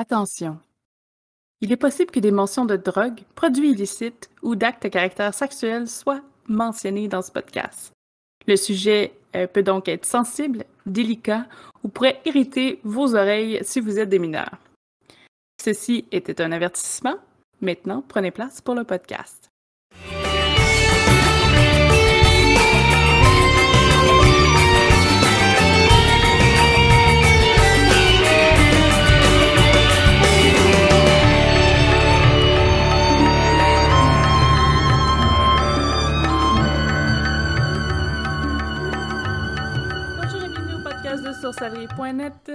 Attention! Il est possible que des mentions de drogue, produits illicites ou d'actes à caractère sexuel soient mentionnées dans ce podcast. Le sujet euh, peut donc être sensible, délicat ou pourrait irriter vos oreilles si vous êtes des mineurs. Ceci était un avertissement. Maintenant, prenez place pour le podcast.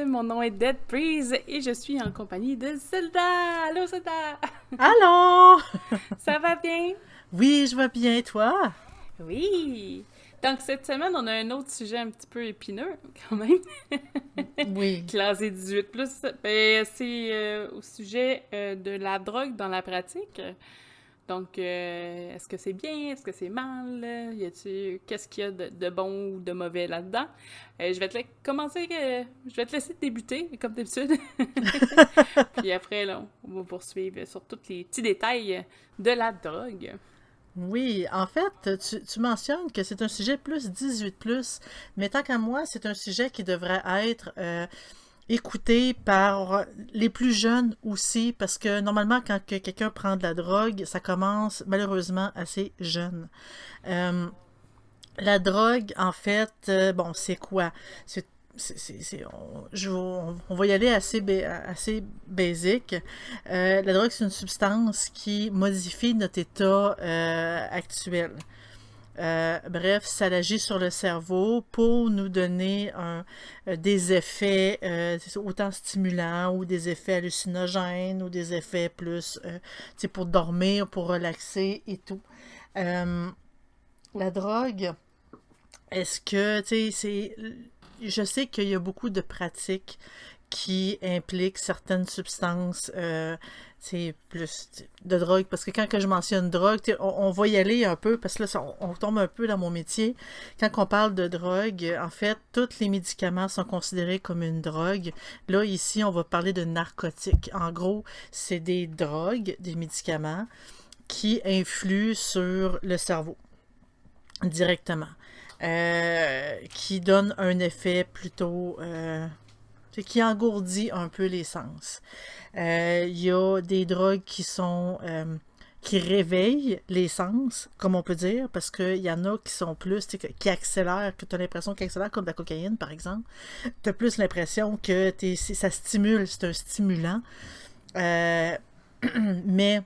Mon nom est Dead Breeze et je suis en compagnie de Zelda. Allô Zelda! Allô? Ça va bien? Oui, je vais bien, toi? Oui! Donc cette semaine, on a un autre sujet un petit peu épineux, quand même. Oui. Classé 18+. Ben, c'est euh, au sujet euh, de la drogue dans la pratique. Donc, euh, est-ce que c'est bien? Est-ce que c'est mal? Y a-tu... Qu'est-ce qu'il y a de, bon ou de mauvais là-dedans? Euh, je vais te la- commencer... euh, je vais te laisser débuter, comme d'habitude. Puis après, là, on va poursuivre sur tous les petits détails de la drogue. Oui, en fait, tu, tu mentionnes que c'est un sujet plus 18+, mais tant qu'à moi, c'est un sujet qui devrait être écouté par les plus jeunes aussi, parce que normalement, quand que quelqu'un prend de la drogue, ça commence malheureusement assez jeune. Euh, la drogue, en fait, euh, bon, c'est quoi? C'est on, va y aller assez, assez basique. Euh, la drogue, c'est une substance qui modifie notre état actuel. Euh, bref, ça agit sur le cerveau pour nous donner euh, des effets euh, autant stimulants ou des effets hallucinogènes ou des effets plus pour dormir, pour relaxer et tout. La drogue, est-ce que, c'est... Je sais qu'il y a beaucoup de pratiques qui impliquent certaines substances, euh, c'est plus de drogue, parce que quand que je mentionne drogue, on, va y aller un peu, parce que là, on, on tombe un peu dans mon métier. Quand on parle de drogue, en fait, tous les médicaments sont considérés comme une drogue. Là, ici, on va parler de narcotiques. En gros, c'est des drogues, des médicaments qui influent sur le cerveau directement, euh, qui donne un effet plutôt euh, qui engourdit un peu les sens. Euh, Il y a des drogues qui sont euh, qui réveillent les sens, comme on peut dire, parce qu'il y en a qui sont plus, qui accélèrent, que tu as l'impression qu'ils accélèrent, comme la cocaïne, par exemple. Tu as plus l'impression que c'est- ça stimule, c'est un stimulant. Euh, mais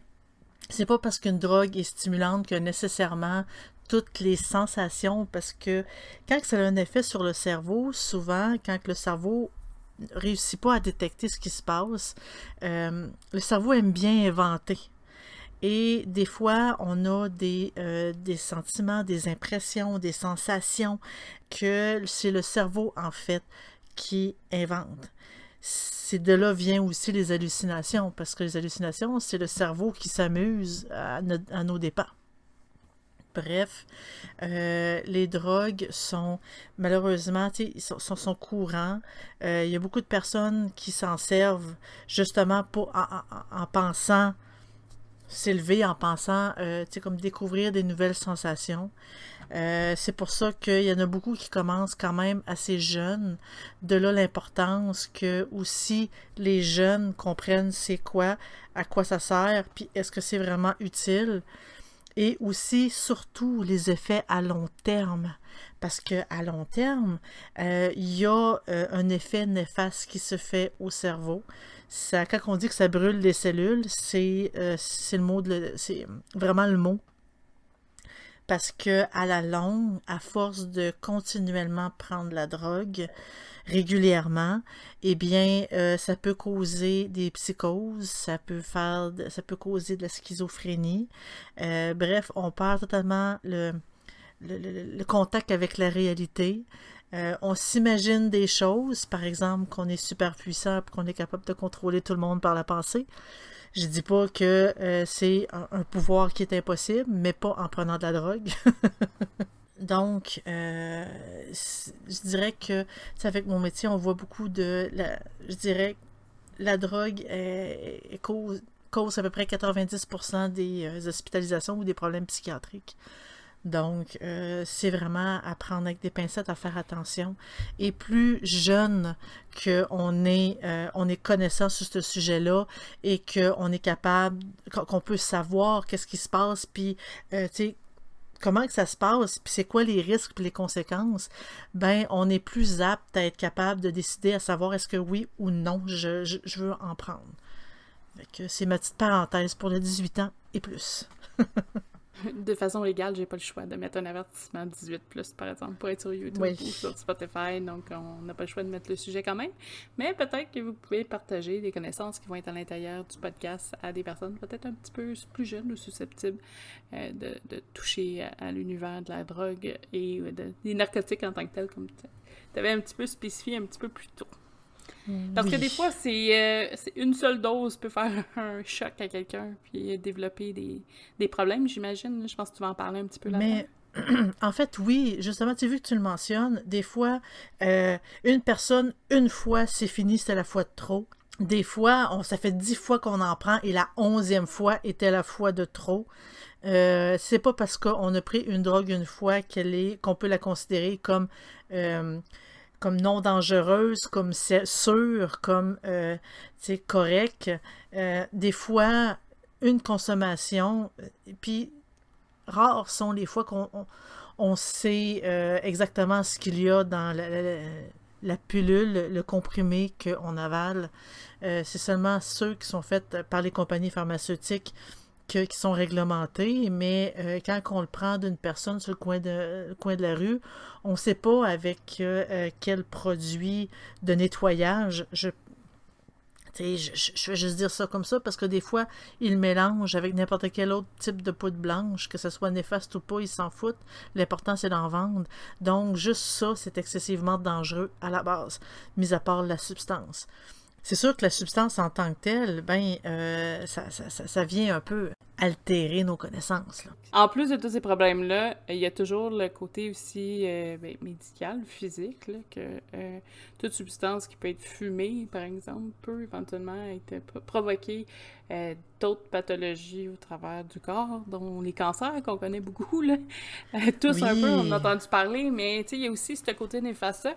c'est pas parce qu'une drogue est stimulante que nécessairement toutes les sensations, parce que quand ça a un effet sur le cerveau, souvent, quand le cerveau réussit pas à détecter ce qui se passe, euh, le cerveau aime bien inventer. Et des fois, on a des, euh, des sentiments, des impressions, des sensations que c'est le cerveau, en fait, qui invente. C'est de là vient aussi les hallucinations, parce que les hallucinations, c'est le cerveau qui s'amuse à, no- à nos dépens. Bref, euh, les drogues sont malheureusement, sont, sont, sont courants. Euh, il y a beaucoup de personnes qui s'en servent justement pour en, en- en pensant s'élever, en pensant, euh, comme découvrir des nouvelles sensations. Euh, c'est pour ça qu'il y en a beaucoup qui commencent quand même assez jeunes. De là l'importance que aussi les jeunes comprennent c'est quoi, à quoi ça sert, puis est-ce que c'est vraiment utile. Et aussi, surtout, les effets à long terme. Parce que à long terme, euh, il y a euh, un effet néfaste qui se fait au cerveau. Quand on dit que ça brûle les cellules, c'est euh, c'est vraiment le mot. Parce que à la longue, à force de continuellement prendre la drogue régulièrement, eh bien, euh, ça peut causer des psychoses, ça peut faire, ça peut causer de la schizophrénie. Euh, bref, on perd totalement le, contact avec la réalité. Euh, on s'imagine des choses, par exemple qu'on est super puissant et qu'on est capable de contrôler tout le monde par la pensée. Je dis pas que c'est un, un pouvoir qui est impossible, mais pas en prenant de la drogue. Donc, euh, je dirais que, avec mon métier, on voit beaucoup de, la, je dirais, la drogue cause, cause, à peu près 90% des hospitalisations ou des problèmes psychiatriques. Donc, euh, c'est vraiment à prendre avec des pincettes, à faire attention. Et plus jeune qu'on est, euh, on est connaissant sur ce sujet-là et qu'on est capable, qu'on peut savoir qu'est-ce qui se passe, puis, euh, tu sais, comment que ça se passe, puis c'est quoi les risques puis les conséquences, ben on est plus apte à être capable de décider à savoir est-ce que oui ou non je, je veux en prendre. C'est ma petite parenthèse pour les 18 ans et plus. de façon légale, j'ai pas le choix de mettre un avertissement 18 plus par exemple pour être sur YouTube ou sur Spotify, donc on n'a pas le choix de mettre le sujet quand même. Mais peut-être que vous pouvez partager des connaissances qui vont être à l'intérieur du podcast à des personnes peut-être un petit peu plus jeunes ou susceptibles euh, de, toucher à, l'univers de la drogue et des narcotiques en tant que tel, comme tu avais un petit peu spécifié un petit peu plus tôt. Parce que des fois, euh, c'est une seule dose peut faire un choc à quelqu'un puis développer des, des problèmes, j'imagine. Je pense que tu vas en parler un petit peu là Mais en fait, oui, justement, tu as vu que tu le mentionnes, des fois, euh, une personne, une fois, c'est fini, c'était la fois de trop. Des fois, on, ça fait dix fois qu'on en prend et la onzième fois était la fois de trop. Euh, c'est pas parce qu'on a pris une drogue une fois qu'elle est qu'on peut la considérer comme euh, comme non dangereuse, comme sûre, comme euh, correcte. Euh, des fois, une consommation, euh, puis rares sont les fois qu'on on, sait euh, exactement ce qu'il y a dans la, la, pilule, le comprimé qu'on avale. c'est seulement ceux qui sont faits par les compagnies pharmaceutiques qui sont réglementés, mais euh, quand on le prend d'une personne sur le coin de, la rue, on ne sait pas avec euh, euh, quel produit de nettoyage je je, je, vais juste dire ça comme ça parce que des fois, ils mélangent avec n'importe quel autre type de poudre blanche, que ce soit néfaste ou pas, ils s'en foutent. L'important, c'est d'en vendre. Donc, juste ça, c'est excessivement dangereux à la base, mis à part la substance c'est sûr que la substance en tant que telle, ben, euh, ça, ça, ça, vient un peu altérer nos connaissances. En plus de tous ces problèmes-là, il y a toujours le côté aussi euh, ben, médical, physique, là, que euh, toute substance qui peut être fumée, par exemple, peut éventuellement être provoquer d'autres pathologies au travers du corps, dont les cancers qu'on connaît beaucoup, là. tous un peu, on a entendu parler, mais il y a aussi ce côté néfaste.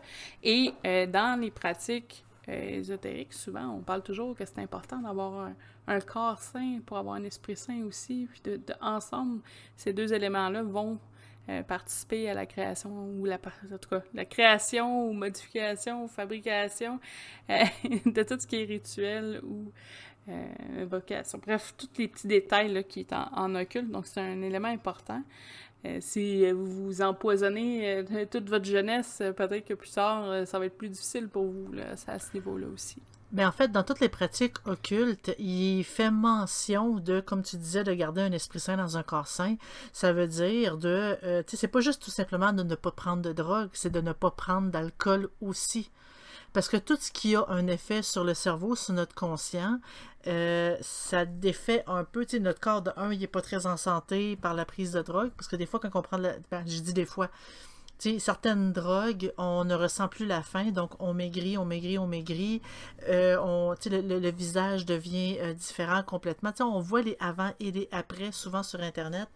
Et dans les pratiques ésotérique, souvent, on parle toujours que c'est important d'avoir un, corps sain pour avoir un esprit sain aussi. Puis de, ensemble, ces deux éléments-là vont euh, participer à la création ou la en tout cas, la création ou modification ou fabrication euh, de tout ce qui est rituel ou euh, vocation. Bref, tous les petits détails qui sont en, en occulte. Donc, c'est un élément important. Euh, si vous vous empoisonnez euh, toute votre jeunesse, euh, peut-être que plus tard, ça va être plus difficile pour vous là, à ce niveau-là aussi. Mais en fait, dans toutes les pratiques occultes, il fait mention de, comme tu disais, de garder un esprit sain dans un corps sain. Ça veut dire de, tu sais, c'est pas juste tout simplement de ne pas prendre de drogue, c'est de ne pas prendre d'alcool aussi. Parce que tout ce qui a un effet sur le cerveau, sur notre conscient, euh, ça défait un peu, tu sais, notre corps de un, il n'est pas très en santé par la prise de drogue, parce que des fois, quand on prend, la, ben, je dis des fois, tu sais, certaines drogues, on ne ressent plus la faim, donc on maigrit, on maigrit, on maigrit, euh, on, le, le, le, visage devient euh, différent complètement. Tu sais, on voit les avant et les après souvent sur Internet.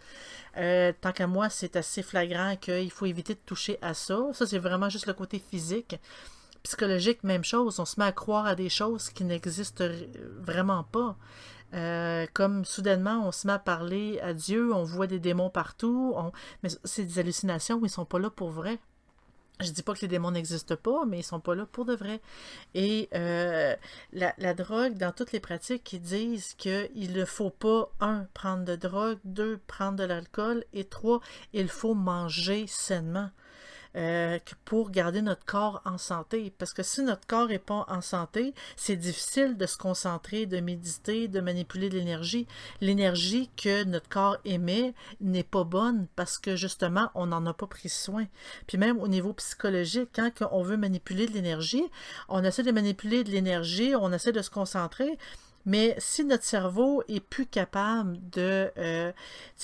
tant qu'à moi, c'est assez flagrant qu'il faut éviter de toucher à ça. Ça, c'est vraiment juste le côté physique psychologique, même chose. On se met à croire à des choses qui n'existent vraiment pas. Euh, comme soudainement, on se met à parler à Dieu, on voit des démons partout, mais c'est des hallucinations, ils sont pas là pour vrai. Je dis pas que les démons n'existent pas, mais ils sont pas là pour de vrai. Et euh, la, la, drogue, dans toutes les pratiques, qui disent qu'il ne faut pas, un, prendre de drogue, deux, prendre de l'alcool, et trois, il faut manger sainement. Euh, pour garder notre corps en santé. Parce que si notre corps n'est pas en santé, c'est difficile de se concentrer, de méditer, de manipuler de l'énergie. L'énergie que notre corps émet n'est pas bonne parce que justement, on n'en a pas pris soin. Puis même au niveau psychologique, quand on veut manipuler de l'énergie, on essaie de manipuler de l'énergie, on essaie de se concentrer, Mais si notre cerveau est plus capable de, euh,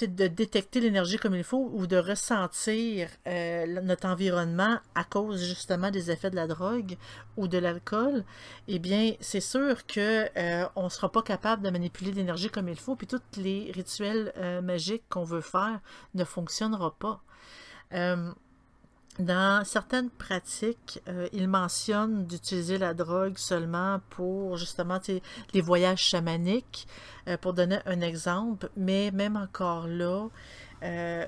de détecter l'énergie comme il faut ou de ressentir euh, notre environnement à cause justement des effets de la drogue ou de l'alcool, eh bien, c'est sûr que euh, on ne sera pas capable de manipuler l'énergie comme il faut, puis tous les rituels magiques qu'on veut faire ne fonctionneront pas. Dans certaines pratiques, euh, il mentionne d'utiliser la drogue seulement pour justement les voyages chamaniques, euh, pour donner un exemple, mais même encore là, euh,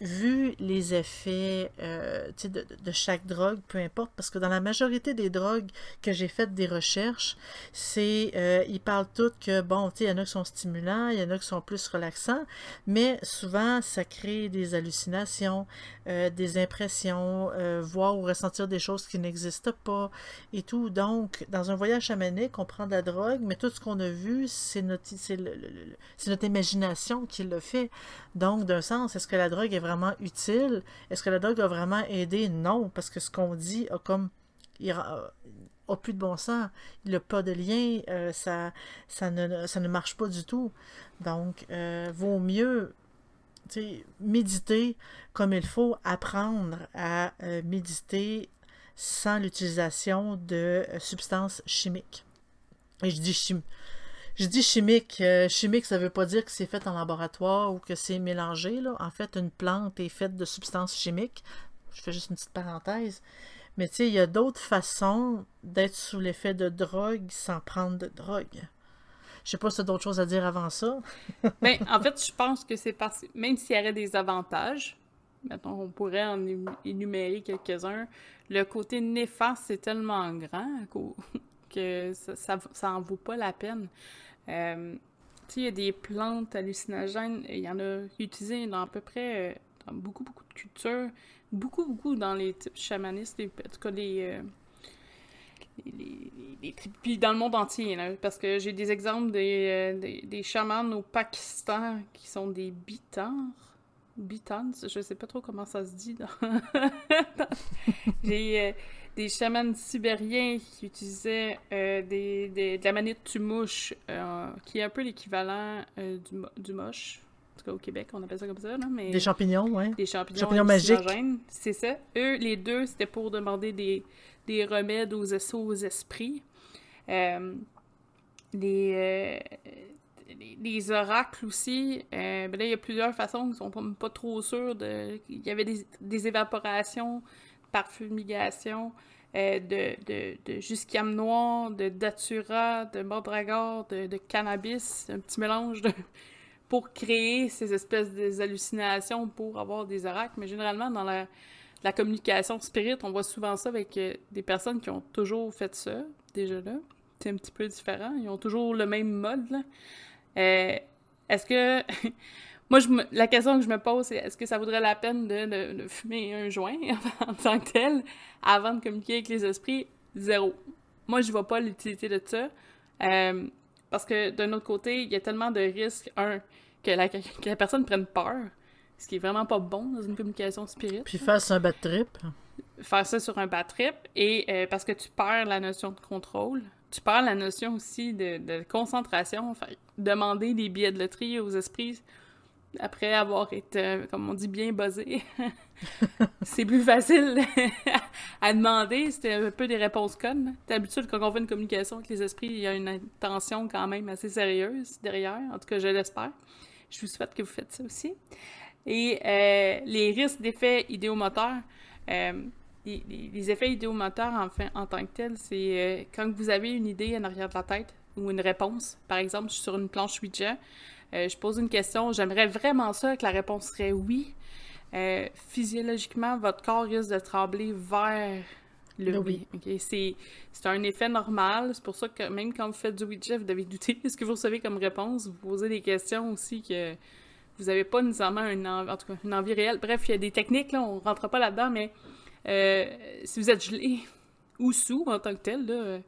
vu les effets euh, de, de, chaque drogue, peu importe, parce que dans la majorité des drogues que j'ai faites des recherches, c'est euh, ils parlent toutes que bon, il y en a qui sont stimulants, il y en a qui sont plus relaxants, mais souvent ça crée des hallucinations, euh, des impressions, voir ou ressentir des choses qui n'existent pas et tout. Donc, dans un voyage chamanique, on prend de la drogue, mais tout ce qu'on a vu, c'est notre, notre imagination qui le fait. Donc, d'un sens, est-ce que la drogue est vraiment utile? Est-ce que la drogue a vraiment aidé? Non, parce que ce qu'on dit a comme il a, plus de bon sens, il n'a pas de lien, euh, ça, ça, ne, ça ne marche pas du tout. Donc, euh, vaut mieux méditer comme il faut, apprendre à euh, méditer sans l'utilisation de substances chimiques. Et je dis chimiques je dis chimique. Euh, chimique, ça ne veut pas dire que c'est fait en laboratoire ou que c'est mélangé. Là. En fait, une plante est faite de substances chimiques. Je fais juste une petite parenthèse. Mais tu sais, il y a d'autres façons d'être sous l'effet de drogue sans prendre de drogue. Je sais pas si tu as d'autres choses à dire avant ça. ben, en fait, je pense que c'est parce même s'il y aurait des avantages, mettons, on pourrait en énumérer quelques-uns, le côté néfaste, c'est tellement grand que ça, ça, en vaut pas la peine. Euh, il y a des plantes hallucinogènes, il y en a utilisées dans à peu près euh, beaucoup, beaucoup de cultures, beaucoup, beaucoup dans les types chamanistes, en tout cas les, euh, les, puis dans le monde entier, parce que j'ai des exemples des, des, des, chamans au Pakistan qui sont des bitans. Bitans, je sais pas trop comment ça se dit. j'ai des chamans sibériens qui utilisaient euh, des, de la manite tumouche, euh, qui est un peu l'équivalent euh, du, du moche. En tout cas, au Québec, on appelle ça comme ça, là, mais... Des champignons, oui. Des champignons, champignons magiques. C'est ça. Eux, les deux, c'était pour demander des, des remèdes aux, aux esprits. les, les, oracles aussi, ben là, il y a plusieurs façons, ils sont pas, trop sûrs. De... Il y avait des, des évaporations par fumigation euh, de, de, de noir, de datura, de mordragor, de, de, cannabis, un petit mélange de... pour créer ces espèces d'hallucinations pour avoir des oracles. Mais généralement, dans la, la communication spirit, on voit souvent ça avec euh, des personnes qui ont toujours fait ça, déjà là. C'est un petit peu différent. Ils ont toujours le même mode. Euh, est-ce que... Moi, je la question que je me pose, c'est est-ce que ça vaudrait la peine de, fumer un joint en tant que tel avant de communiquer avec les esprits? Zéro. Moi, je vois pas l'utilité de ça. Euh, parce que d'un autre côté, il y a tellement de risques, un, que la, que la personne prenne peur, ce qui est vraiment pas bon dans une communication spirituelle. Puis faire un bad trip. Faire ça sur un bad trip, et euh, parce que tu perds la notion de contrôle, tu perds la notion aussi de, de concentration. Demander des billets de loterie aux esprits, après avoir été, comme on dit, bien buzzé, c'est plus facile à demander. C'était un peu des réponses connes. D'habitude, quand on fait une communication avec les esprits, il y a une intention quand même assez sérieuse derrière. En tout cas, je l'espère. Je vous souhaite que vous faites ça aussi. Et euh, les risques d'effets idéomoteurs, euh, les, effets idéomoteurs en, fin, en tant que tels, c'est euh, quand vous avez une idée en arrière de la tête ou une réponse. Par exemple, je suis sur une planche Ouija, euh, je pose une question, j'aimerais vraiment ça que la réponse serait oui. Euh, physiologiquement, votre corps risque de trembler vers le, oui. C'est un effet normal. C'est pour ça que même quand vous faites du Ouija, vous devez douter de ce que vous recevez comme réponse? Vous posez des questions aussi que vous n'avez pas nécessairement une, en tout cas, une envie réelle. Bref, il y a des techniques, là, on ne rentre pas là-dedans, mais euh, si vous êtes gelé ou sous en tant que tel, là,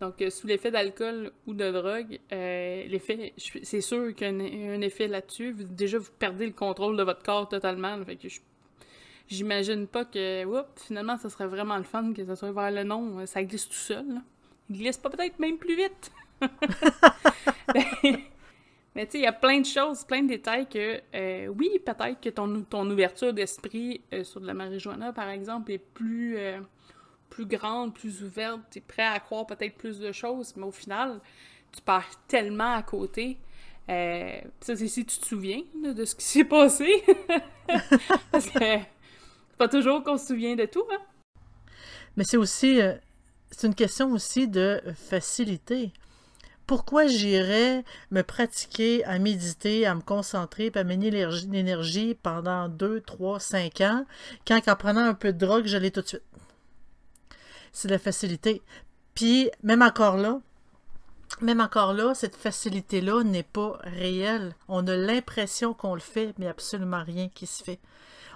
donc, euh, sous l'effet d'alcool ou de drogue, euh, l'effet, c'est sûr qu'il y a un, effet là-dessus. Déjà, vous perdez le contrôle de votre corps totalement. fait que j'imagine pas que, finalement, ça serait vraiment le fun que ça soit vers le nom. Ça glisse tout seul. Il glisse pas peut-être même plus vite. Mais tu sais, il y a plein de choses, plein de détails que, euh, oui, peut-être que ton, ton ouverture d'esprit sur de la marijuana, par exemple, est plus, plus grande, plus ouverte, tu es prêt à croire peut-être plus de choses, mais au final, tu pars tellement à côté. ça, c'est si tu te souviens de ce qui s'est passé. Parce que c'est pas toujours qu'on se souvient de tout, hein? Mais c'est aussi, c'est une question aussi de facilité pourquoi j'irais me pratiquer à méditer, à me concentrer, à mener l'énergie pendant 2, 3, 5 ans, quand en prenant un peu de drogue, je l'ai tout de suite? C'est la facilité. Puis, même encore là, même encore là, cette facilité-là n'est pas réelle. On a l'impression qu'on le fait, mais absolument rien qui se fait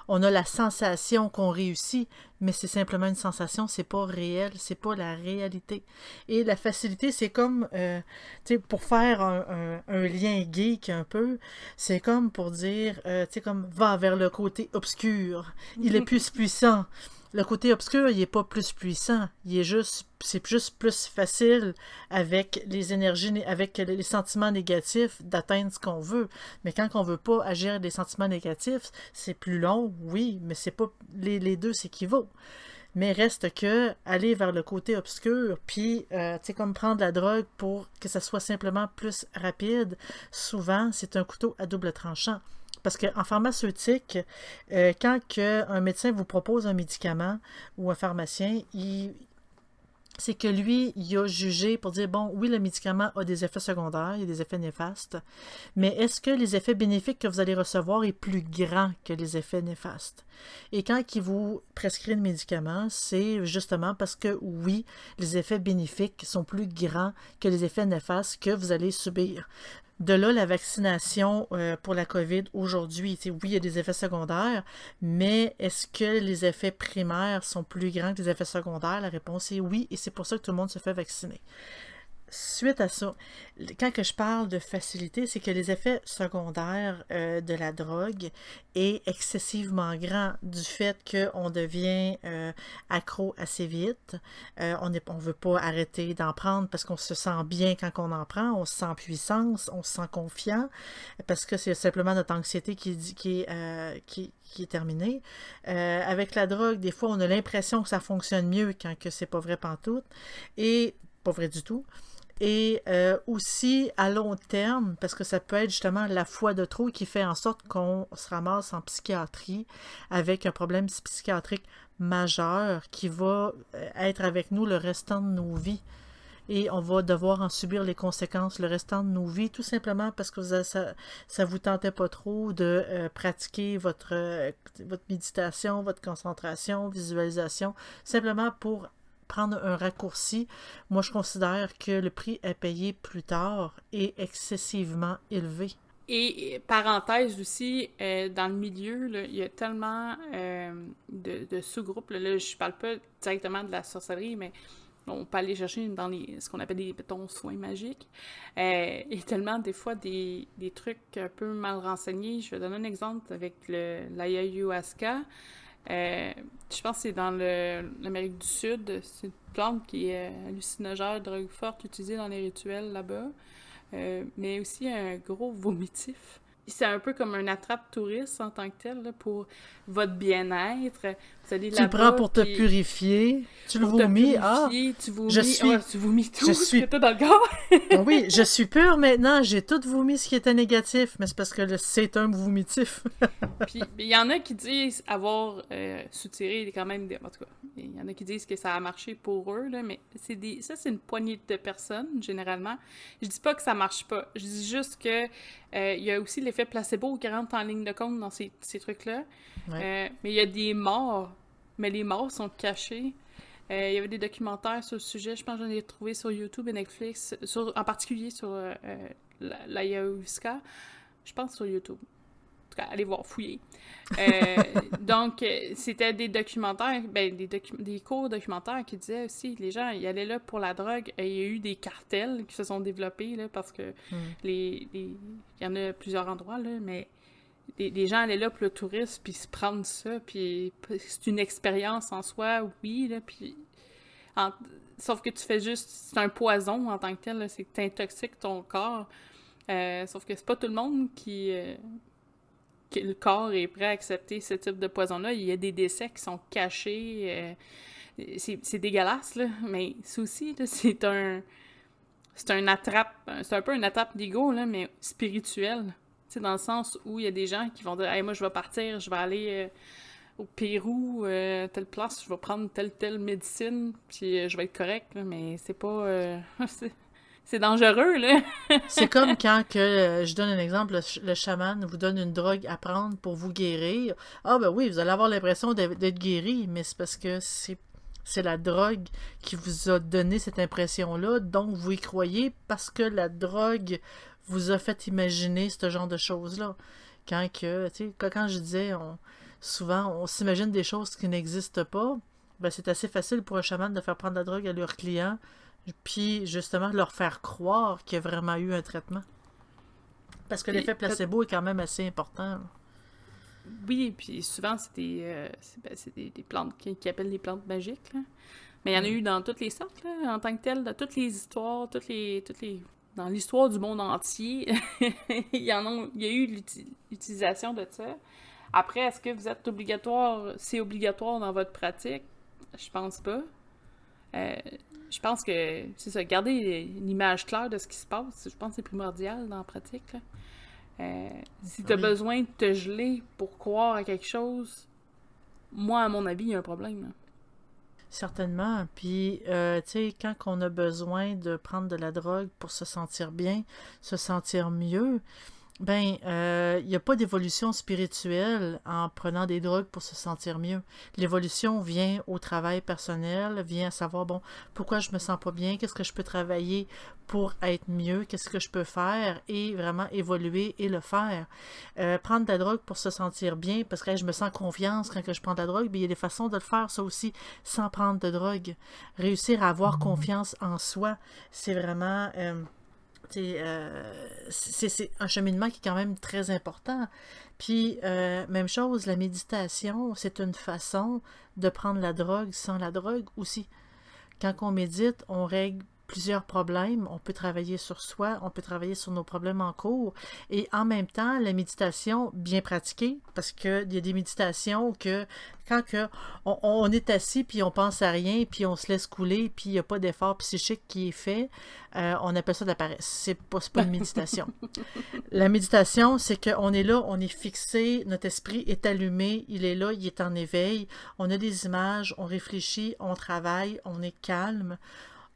on a la sensation qu'on réussit, mais c'est simplement une sensation, c'est pas réel, c'est pas la réalité. Et la facilité, c'est comme, euh, tu sais, pour faire un, lien geek un peu, c'est comme pour dire, euh, tu sais, comme va vers le côté obscur, il est plus puissant le côté obscur, il est pas plus puissant. Il est juste, c'est juste plus facile avec les énergies, avec les sentiments négatifs d'atteindre ce qu'on veut. Mais quand on veut pas agir des sentiments négatifs, c'est plus long, oui, mais c'est pas, les, les deux s'équivaut. Mais reste que aller vers le côté obscur, puis, euh, tu sais, comme prendre la drogue pour que ça soit simplement plus rapide, souvent, c'est un couteau à double tranchant. Parce qu'en pharmaceutique, euh, quand un médecin vous propose un médicament ou un pharmacien, c'est que lui, il a jugé pour dire, bon, oui, le médicament a des effets secondaires, il y a des effets néfastes, mais est-ce que les effets bénéfiques que vous allez recevoir est plus grand que les effets néfastes? Et quand il vous prescrit le médicament, c'est justement parce que, oui, les effets bénéfiques sont plus grands que les effets néfastes que vous allez subir. De là, la vaccination euh, pour la COVID aujourd'hui, oui, il y a des effets secondaires, mais est-ce que les effets primaires sont plus grands que les effets secondaires? La réponse est oui, et c'est pour ça que tout le monde se fait vacciner suite à ça, quand que je parle de facilité, c'est que les effets secondaires euh, de la drogue est excessivement grand du fait qu'on devient euh, accro assez vite. Euh, on ne veut pas arrêter d'en prendre parce qu'on se sent bien quand on en prend, on se sent puissance, on se sent confiant, parce que c'est simplement notre anxiété qui, qui est terminée. avec la drogue, des fois, on a l'impression que ça fonctionne mieux quand que c'est pas vrai pantoute. Et pas vrai du tout et euh, aussi à long terme, parce que ça peut être justement la foi de trop qui fait en sorte qu'on se ramasse en psychiatrie avec un problème psychiatrique majeur qui va euh, être avec nous le restant de nos vies. Et on va devoir en subir les conséquences le restant de nos vies, tout simplement parce que ça ne vous tentait pas trop de euh, pratiquer votre, votre méditation, votre concentration, visualisation, simplement pour prendre un raccourci, moi je considère que le prix à payer plus tard est excessivement élevé. Et parenthèse aussi, euh, dans le milieu, il y a tellement euh, de, sous-groupes. Là, je parle pas directement de la sorcellerie, mais on peut aller chercher dans ce qu'on appelle des bétons soins magiques. Euh, il y a tellement des fois des, trucs un peu mal renseignés. Je vais donner un exemple avec l'ayahuasca. Euh, je pense que c'est dans l'Amérique du Sud. C'est une plante qui est euh, hallucinogène, drogue forte, utilisée dans les rituels là-bas. Euh, mais aussi un gros vomitif c'est un peu comme un attrape touriste en tant que tel pour votre bien-être. Tu le prends pour te purifier, tu le vomis. ah, tu vomis, je suis, tu vomis tout je suis... dans le corps. Ah oui, je suis pure maintenant, j'ai tout vomi ce qui était négatif, mais c'est parce que c'est un vomitif. Puis il y en a qui disent avoir euh, soutiré quand même, en tout cas, il y en a qui disent que ça a marché pour eux, là, mais c'est des... ça c'est une poignée de personnes, généralement. Je dis pas que ça marche pas, je dis juste que euh, il y a aussi l'effet placebo qui rentre en ligne de compte dans ces, ces trucs-là. Euh, mais il y a des morts, mais les morts sont cachés. Euh, il y avait des documentaires sur le sujet, je pense que j'en ai trouvé sur YouTube et Netflix, sur, en particulier sur l'ayahuasca. je pense sur YouTube tout cas, allez voir, fouiller. Euh, donc, c'était des documentaires, ben, des, des cours documentaires qui disaient aussi, les gens, ils allaient là pour la drogue, et il y a eu des cartels qui se sont développés, là, parce que hmm. les, il y en a plusieurs endroits, là, mais les, gens allaient là pour le tourisme, puis se prendre ça, puis c'est une expérience en soi, oui, là, puis... sauf que tu fais juste... C'est un poison en tant que tel, c'est que tu intoxiques ton corps Euh, sauf que c'est pas tout le monde qui, euh, le corps est prêt à accepter ce type de poison-là. Il y a des décès qui sont cachés. Euh, c'est dégueulasse, là, mais ça aussi, c'est un. C'est un attrape. C'est un peu une attrape d'ego, là, mais spirituel. Dans le sens où il y a des gens qui vont dire moi, je vais partir, je vais aller euh, au Pérou, euh, telle place, je vais prendre telle, telle médecine, puis euh, je vais être correct, mais c'est pas. euh, c'est- dangereux, là. C'est comme quand que, je donne un exemple, le, ch- le chaman vous donne une drogue à prendre pour vous guérir. Ah ben oui, vous allez avoir l'impression d'être guéri, mais c'est parce que c'est c'est la drogue qui vous a donné cette impression-là, donc vous y croyez parce que la drogue vous a fait imaginer ce genre de choses-là? Quand que, quand, quand je disais, on, souvent on s'imagine des choses qui n'existent pas, ben c'est assez facile pour un chaman de faire prendre la drogue à leurs clients, puis justement leur faire croire qu'il y a vraiment eu un traitement. Parce que l'effet placebo est quand même assez important. Oui, puis souvent, c'est des, euh, ben, des, des plantes qui, qui appellent les plantes magiques. Là. Mais il y en a eu dans toutes les sortes, là, en tant que telles, dans toutes les histoires, toutes les, toutes les, dans l'histoire du monde entier. il, y en a, il y a eu l'uti- l'utilisation de ça. Après, est-ce que vous êtes obligatoire, c'est obligatoire dans votre pratique? Je pense pas. Euh, je pense que, c'est ça, garder une image claire de ce qui se passe, je pense que c'est primordial dans la pratique. là. Euh, si tu as Oui. besoin de te geler pour croire à quelque chose, moi, à mon avis, il y a un problème. là. Certainement. Puis, euh, tu sais, quand on a besoin de prendre de la drogue pour se sentir bien, se sentir mieux, ben, euh, il n'y a pas d'évolution spirituelle en prenant des drogues pour se sentir mieux. L'évolution vient au travail personnel, vient à savoir, bon, pourquoi je me sens pas bien, qu'est-ce que je peux travailler pour être mieux, qu'est-ce que je peux faire et vraiment évoluer et le faire. Euh, prendre de la drogue pour se sentir bien, parce que hey, je me sens confiance quand que je prends de la drogue, mais il y a des façons de le faire, ça aussi, sans prendre de drogue. Réussir à avoir confiance en soi, c'est vraiment... euh, sais, euh, c'est c'est un cheminement qui est quand même très important. Puis, euh, même chose, la méditation, c'est une façon de prendre la drogue sans la drogue aussi. Quand on médite, on règle plusieurs problèmes. On peut travailler sur soi, on peut travailler sur nos problèmes en cours. Et en même temps, la méditation bien pratiquée, parce qu'il y a des méditations que quand que on, on est assis, puis on pense à rien, puis on se laisse couler, puis il n'y a pas d'effort psychique qui est fait, euh, on appelle ça de la paresse. C'est pas, c'est pas une méditation. la méditation, c'est qu'on est là, on est fixé, notre esprit est allumé, il est là, il est en éveil, on a des images, on réfléchit, on travaille, on est calme.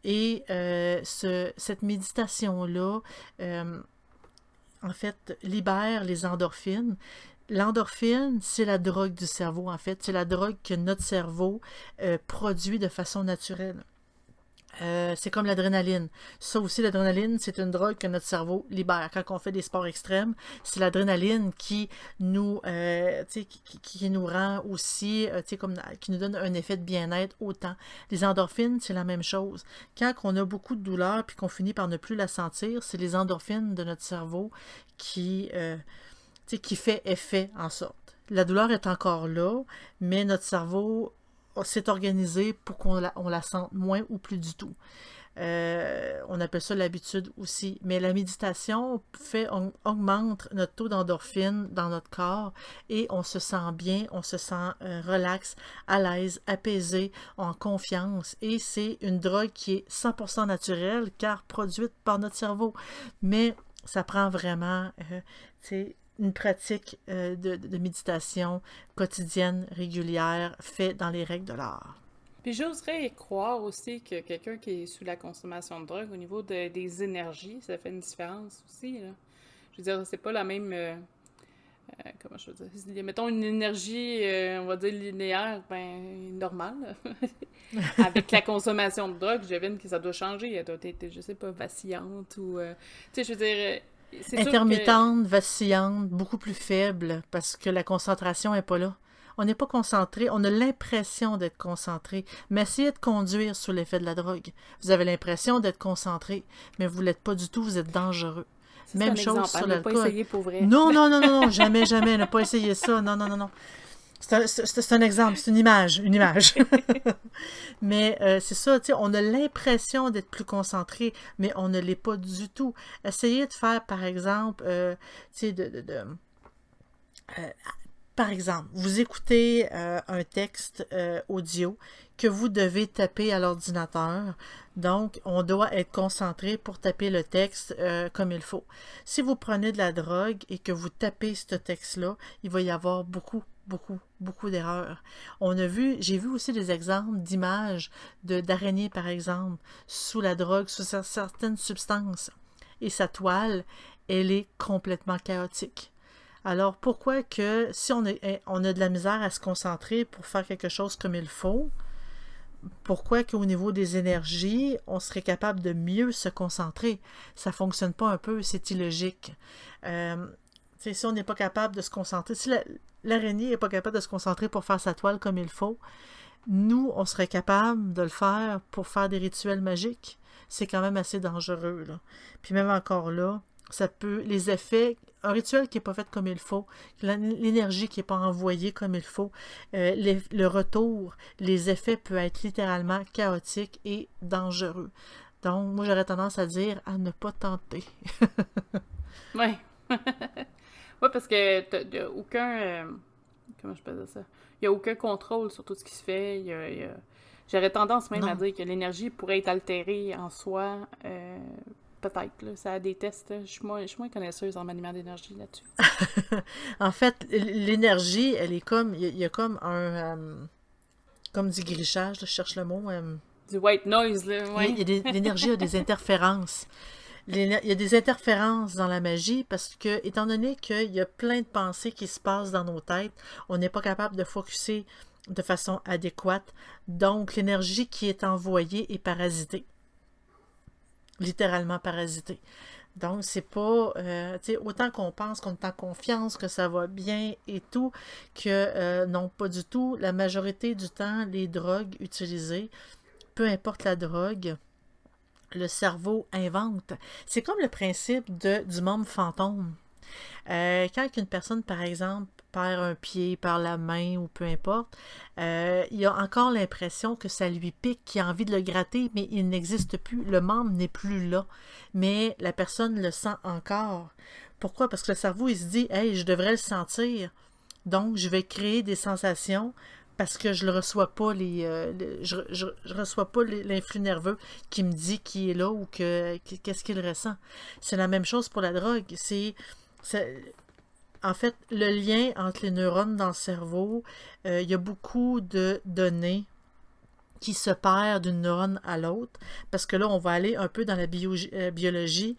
Et euh, ce- cette méditation-là, euh, en fait, libère les endorphines. L'endorphine, c'est la drogue du cerveau, en fait. C'est la drogue que notre cerveau euh, produit de façon naturelle. Euh, c'est comme l'adrénaline. Ça aussi, l'adrénaline, c'est une drogue que notre cerveau libère. Quand on fait des sports extrêmes, c'est l'adrénaline qui nous, euh, qui, nous rend aussi, euh, comme, qui nous donne un effet de bien-être autant. Les endorphines, c'est la même chose. Quand on a beaucoup de douleur puis qu'on finit par ne plus la sentir, c'est les endorphines de notre cerveau qui, qui fait effet en sorte. La douleur est encore là, mais notre cerveau s'est organisé pour qu'on la, sente moins ou plus du tout. Euh, on appelle ça l'habitude aussi. Mais la méditation fait, on, augmente notre taux d'endorphine dans notre corps et on se sent bien, on se sent euh, relax, à l'aise, apaisé, en confiance. Et c'est une drogue qui est 100% naturelle car produite par notre cerveau. Mais ça prend vraiment euh, une pratique euh, de, de méditation quotidienne, régulière, faite dans les règles de l'art. Puis j'oserais croire aussi que quelqu'un qui est sous la consommation de drogue, au niveau de- des énergies, ça fait une différence aussi. là. Je veux dire, c'est pas la même. euh, euh, comment je veux dire? Mettons une énergie, on va dire linéaire, ben, normale. Avec la consommation de drogue, je devine que ça doit changer. Elle doit être, je sais pas, vacillante ou. Tu sais, je veux dire. Que- Intermittente, vacillante, beaucoup plus faible parce que la concentration n'est pas là. On n'est pas concentré, on a l'impression d'être concentré, mais essayez de conduire sous l'effet de la drogue. Vous avez l'impression d'être concentré, mais vous l'êtes pas du tout, vous êtes dangereux. Même chose exemple, sur l'alcool. Non, non, non, non, non, jamais, jamais, ne pas essayer ça. Non, non, non, non. C'est un, exemple, c'est une image, une image. mais euh, c'est ça, tu sais, on a l'impression d'être plus concentré, mais on ne l'est pas du tout. Essayez de faire, par exemple, euh, tu sais, de, de, de euh, par exemple, vous écoutez un texte audio que vous devez taper à l'ordinateur. Donc, on doit être concentré pour taper le texte comme il faut. Si vous prenez de la drogue et que vous tapez ce texte-là, il va y avoir beaucoup, beaucoup, beaucoup d'erreurs. On a vu, j'ai vu aussi des exemples d'images d'araignées, par exemple, sous la drogue, sous certaines substances. Et sa toile, elle est complètement chaotique. Alors pourquoi que si on, est, on a de la misère à se concentrer pour faire quelque chose comme il faut, pourquoi qu'au niveau des énergies, on serait capable de mieux se concentrer? Ça fonctionne pas un peu, c'est illogique. Euh, si on n'est pas capable de se concentrer, si l'araignée n'est pas capable de se concentrer pour faire sa toile comme il faut, nous, on serait capable de le faire pour faire des rituels magiques. C'est quand même assez dangereux. Là. Puis même encore là, ça peut. Les effets. Un rituel qui n'est pas fait comme il faut, l'énergie qui n'est pas envoyée comme il faut, euh, le retour, les effets peuvent être littéralement chaotiques et dangereux. Donc, moi, j'aurais tendance à dire à ne pas tenter. ouais. Oui, parce que a aucun. Euh, comment je peux dire ça? Il n'y a aucun contrôle sur tout ce qui se fait. J'aurais tendance même à dire que l'énergie pourrait être altérée en soi. Euh, peut-être, ça a des tests. Je suis moins, je moins connaisseuse en maniement d'énergie là-dessus. en fait, l'énergie, elle est comme. Il y, a comme un. Euh, comme du grichage, je cherche le mot. du white noise, là. Ouais. L'énergie a des interférences il y a des interférences dans la magie parce que, étant donné qu'il y a plein de pensées qui se passent dans nos têtes, on n'est pas capable de focuser de façon adéquate. Donc, l'énergie qui est envoyée est parasitée. Littéralement parasitée. Donc, c'est pas, euh, autant qu'on pense qu'on est en confiance, que ça va bien et tout, que euh, non, pas du tout. La majorité du temps, les drogues utilisées, peu importe la drogue, le cerveau invente. C'est comme le principe du monde fantôme. Euh, quand une personne, par exemple, perd un pied, par la main ou peu importe, euh, il a encore l'impression que ça lui pique, qu'il a envie de le gratter, mais il n'existe plus. Le membre n'est plus là. Mais la personne le sent encore. Pourquoi? Parce que le cerveau, il se dit, hey, je devrais le sentir. Donc, je vais créer des sensations parce que je ne reçois pas les, euh, je, je, reçois pas l'influx nerveux qui me dit qui est là ou que qu'est-ce qu'il ressent. C'est la même chose pour la drogue. C'est en fait le lien entre les neurones dans le cerveau. Euh, il y a beaucoup de données qui se perdent d'une neurone à l'autre parce que là on va aller un peu dans la euh, biologie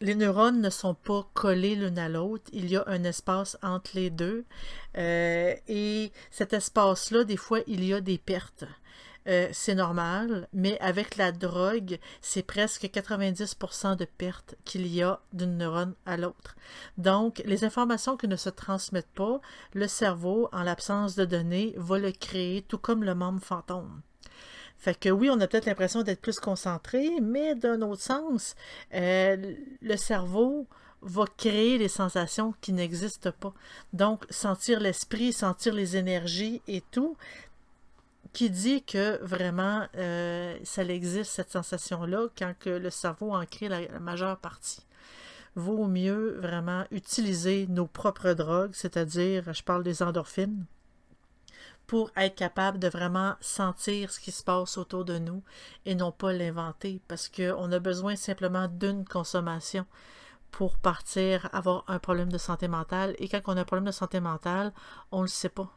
les neurones ne sont pas collés l'un à l'autre, il y a un espace entre les deux. Euh, et cet espace-là, des fois, il y a des pertes. Euh, c'est normal, mais avec la drogue, c'est presque 90% de pertes qu'il y a d'une neurone à l'autre. Donc, les informations qui ne se transmettent pas, le cerveau, en l'absence de données, va le créer, tout comme le membre fantôme. Fait que oui, on a peut-être l'impression d'être plus concentré, mais d'un autre sens, euh, le cerveau va créer des sensations qui n'existent pas. Donc, sentir l'esprit, sentir les énergies et tout, qui dit que vraiment euh, ça existe cette sensation-là quand que le cerveau en crée la, la, majeure partie. Vaut mieux vraiment utiliser nos propres drogues, c'est-à-dire, je parle des endorphines, pour être capable de vraiment sentir ce qui se passe autour de nous et non pas l'inventer parce qu'on a besoin simplement d'une consommation pour partir avoir un problème de santé mentale et quand on a un problème de santé mentale, on ne le sait pas.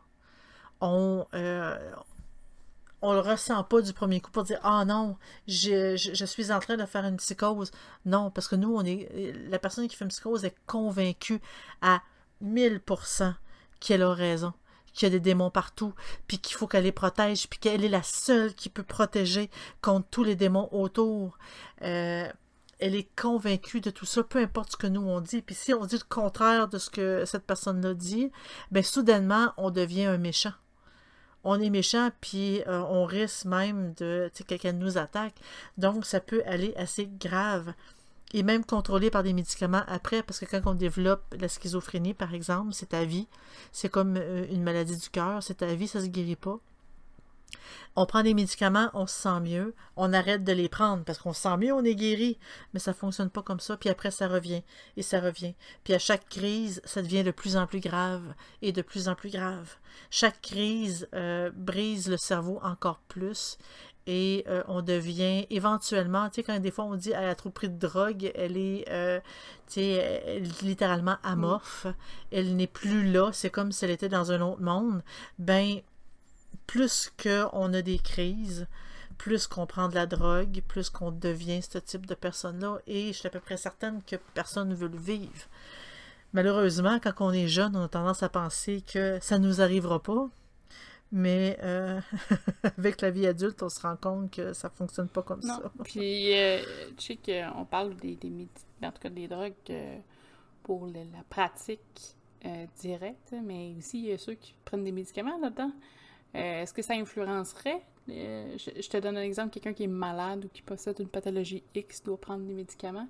On, euh, on le ressent pas du premier coup pour dire ah non je, je, suis en train de faire une psychose non parce que nous on est la personne qui fait une psychose est convaincue à 1000% qu'elle a raison qu'il y a des démons partout, puis qu'il faut qu'elle les protège, puis qu'elle est la seule qui peut protéger contre tous les démons autour. Euh, elle est convaincue de tout ça, peu importe ce que nous on dit. Puis si on dit le contraire de ce que cette personne-là dit, ben soudainement, on devient un méchant. On est méchant, puis euh, on risque même de que quelqu'un nous attaque. Donc, ça peut aller assez grave. Et même contrôlé par des médicaments après, parce que quand on développe la schizophrénie, par exemple, c'est à vie. C'est comme euh, une maladie du cœur, c'est à vie, ça se guérit pas. On prend des médicaments, on se sent mieux, on arrête de les prendre parce qu'on se sent mieux, on est guéri, mais ça fonctionne pas comme ça, puis après ça revient et ça revient. Puis à chaque crise, ça devient de plus en plus grave et de plus en plus grave. Chaque crise euh, brise le cerveau encore plus et euh, on devient éventuellement, tu sais, quand des fois on dit elle a trop pris de drogue, elle est, euh, tu sais, littéralement amorphe, elle n'est plus là, c'est comme si elle était dans un autre monde, ben, plus qu'on a des crises, plus qu'on prend de la drogue, plus qu'on devient ce type de personne-là, et je suis à peu près certaine que personne ne veut le vivre. Malheureusement, quand on est jeune, on a tendance à penser que ça ne nous arrivera pas, mais euh, avec la vie adulte, on se rend compte que ça fonctionne pas comme ça. Puis, euh, tu sais qu'on parle des, des, en tout cas des drogues euh, pour la pratique directe, mais aussi il y a ceux qui prennent des médicaments là-dedans. Est-ce que ça influencerait? Je, je, te donne un exemple, quelqu'un qui est malade ou qui possède une pathologie X doit prendre des médicaments.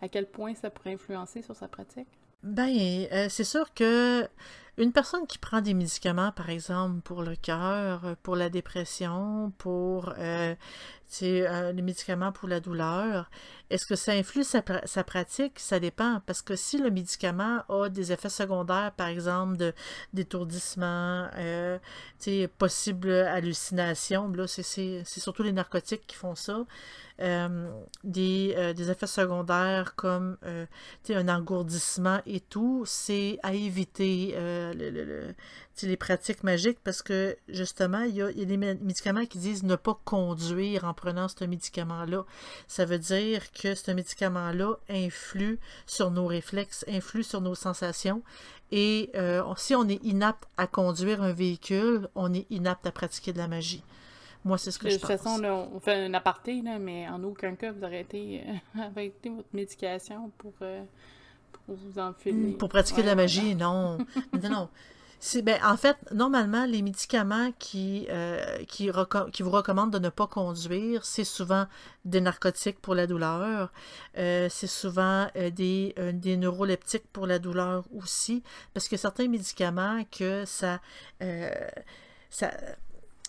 À quel point ça pourrait influencer sur sa pratique? Ben, c'est sûr que une personne qui prend des médicaments, par exemple, pour le cœur, euh, pour la dépression, pour euh, euh, les médicaments pour la douleur, est-ce que ça influe sa, pratique? Ça dépend. Parce que si le médicament a des effets secondaires, par exemple, d'étourdissement, euh, possible hallucination, c'est surtout les narcotiques qui font ça. Des, effets secondaires comme un engourdissement et tout, c'est à éviter le, les pratiques magiques parce que justement, il y, a, des médicaments qui disent ne pas conduire en prenant ce médicament-là. Ça veut dire que ce médicament-là influe sur nos réflexes, influe sur nos sensations. Et si on est inapte à conduire un véhicule, on est inapte à pratiquer de la magie. Moi, c'est ce que je pense. De toute façon, on fait un aparté, là, mais en aucun cas, vous arrêtez, euh, votre médication pour, euh, pour vous enfiler. Pour pratiquer de la magie, non. non, non. Ben, en fait, normalement, les médicaments qui, euh, qui, qui, vous recommandent de ne pas conduire, c'est souvent des narcotiques pour la douleur, c'est souvent des, des neuroleptiques pour la douleur aussi, parce que certains médicaments que ça, ça,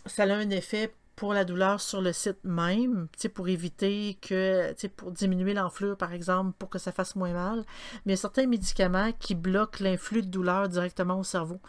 ça a un effet pour la douleur sur le site même, pour éviter que, pour diminuer l'enflure par exemple, pour que ça fasse moins mal. Mais il y a certains médicaments qui bloquent l'influx de douleur directement au cerveau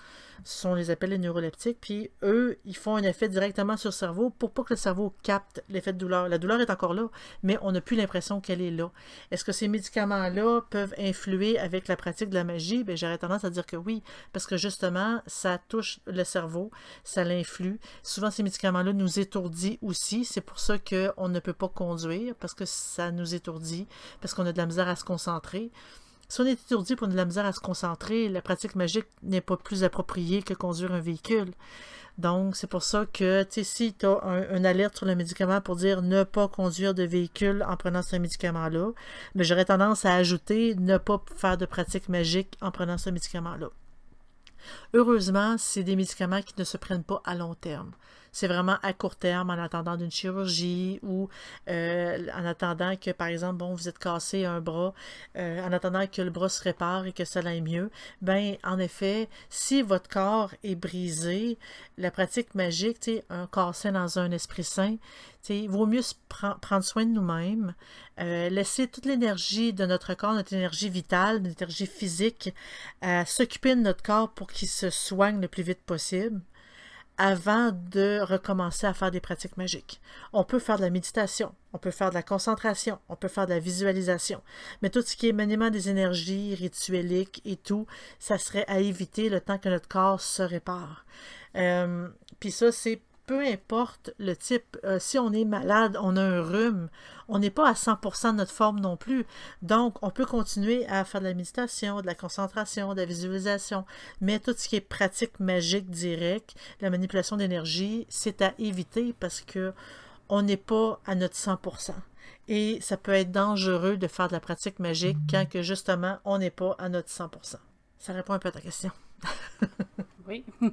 ce sont les appels les neuroleptiques, puis eux, ils font un effet directement sur le cerveau pour pas que le cerveau capte l'effet de douleur. La douleur est encore là, mais on n'a plus l'impression qu'elle est là. Est-ce que ces médicaments-là peuvent influer avec la pratique de la magie? Bien, j'aurais tendance à dire que oui, parce que justement, ça touche le cerveau, ça l'influe. Souvent, ces médicaments-là nous aussi. C'est pour ça qu'on ne peut pas conduire, parce que ça nous étourdit, parce qu'on a de la misère à se concentrer. Si on est étourdi pour de la misère à se concentrer, la pratique magique n'est pas plus appropriée que conduire un véhicule. Donc, c'est pour ça que, si tu as un, alerte sur le médicament pour dire ne pas conduire de véhicule en prenant ce médicament-là, mais j'aurais tendance à ajouter ne pas faire de pratique magique en prenant ce médicament-là. Heureusement, c'est des médicaments qui ne se prennent pas à long terme. C'est vraiment à court terme, en attendant d'une chirurgie ou euh, en attendant que, par exemple, bon, vous êtes cassé un bras, euh, en attendant que le bras se répare et que ça aille mieux. Ben, en effet, si votre corps est brisé, la pratique magique, un corps dans un esprit sain, il vaut mieux prendre soin de nous-mêmes, euh, laisser toute l'énergie de notre corps, notre énergie vitale, notre énergie physique, s'occuper de notre corps pour qu'il se soigne le plus vite possible avant de recommencer à faire des pratiques magiques. On peut faire de la méditation, on peut faire de la concentration, on peut faire de la visualisation, mais tout ce qui est maniement des énergies ritueliques et tout, ça serait à éviter le temps que notre corps se répare. Euh, Puis ça, c'est peu importe le type, euh, si on est malade, on a un rhume, on n'est pas à 100% de notre forme non plus. Donc, on peut continuer à faire de la méditation, de la concentration, de la visualisation, mais tout ce qui est pratique magique directe, la manipulation d'énergie, c'est à éviter parce que on n'est pas à notre 100%. Et ça peut être dangereux de faire de la pratique magique quand que justement on n'est pas à notre 100%. Ça répond un peu à ta question. oui.